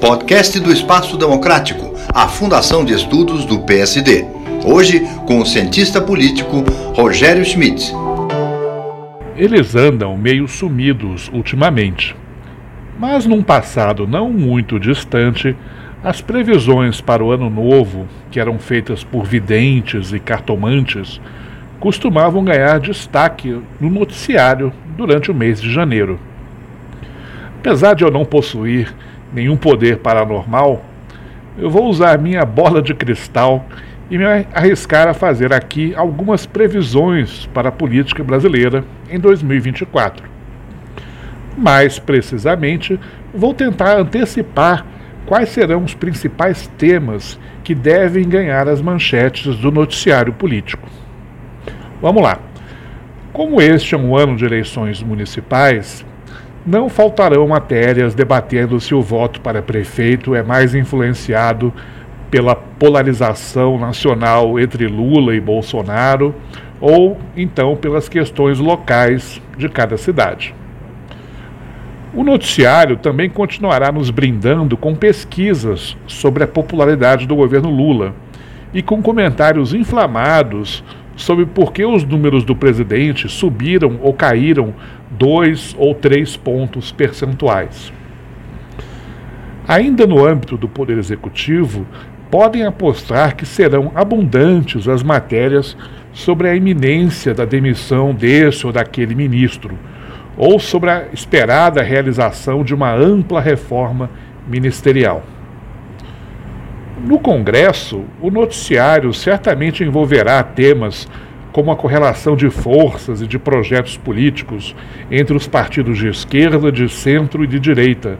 Podcast do Espaço Democrático, a Fundação de Estudos do PSD. Hoje, com o cientista político Rogério Schmidt. Eles andam meio sumidos ultimamente. Mas num passado não muito distante, as previsões para o ano novo, que eram feitas por videntes e cartomantes, costumavam ganhar destaque no noticiário durante o mês de janeiro. Apesar de eu não possuir nenhum poder paranormal, eu vou usar minha bola de cristal e me arriscar a fazer aqui algumas previsões para a política brasileira em 2024. Mais precisamente, vou tentar antecipar quais serão os principais temas que devem ganhar as manchetes do noticiário político. Vamos lá. Como este é um ano de eleições municipais, não faltarão matérias debatendo se o voto para prefeito é mais influenciado pela polarização nacional entre Lula e Bolsonaro ou então pelas questões locais de cada cidade. O noticiário também continuará nos brindando com pesquisas sobre a popularidade do governo Lula e com comentários inflamados sobre por que os números do presidente subiram ou caíram dois ou três pontos percentuais. Ainda no âmbito do Poder Executivo, podem apostar que serão abundantes as matérias sobre a iminência da demissão desse ou daquele ministro, ou sobre a esperada realização de uma ampla reforma ministerial. No Congresso, o noticiário certamente envolverá temas como a correlação de forças e de projetos políticos entre os partidos de esquerda, de centro e de direita,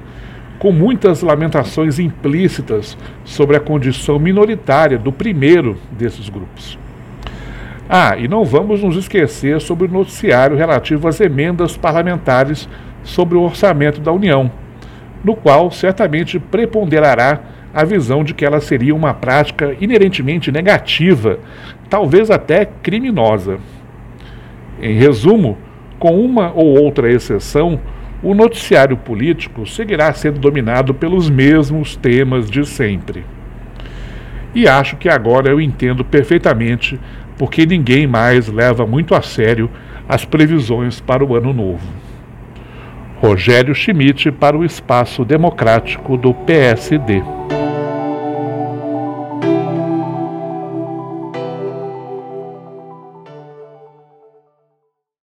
com muitas lamentações implícitas sobre a condição minoritária do primeiro desses grupos. Ah, e não vamos nos esquecer sobre o noticiário relativo às emendas parlamentares sobre o orçamento da União, no qual certamente preponderará a visão de que ela seria uma prática inerentemente negativa, talvez até criminosa. Em resumo, com uma ou outra exceção, o noticiário político seguirá sendo dominado pelos mesmos temas de sempre. E acho que agora eu entendo perfeitamente porque ninguém mais leva muito a sério as previsões para o ano novo. Rogério Schmidt para o Espaço Democrático do PSD.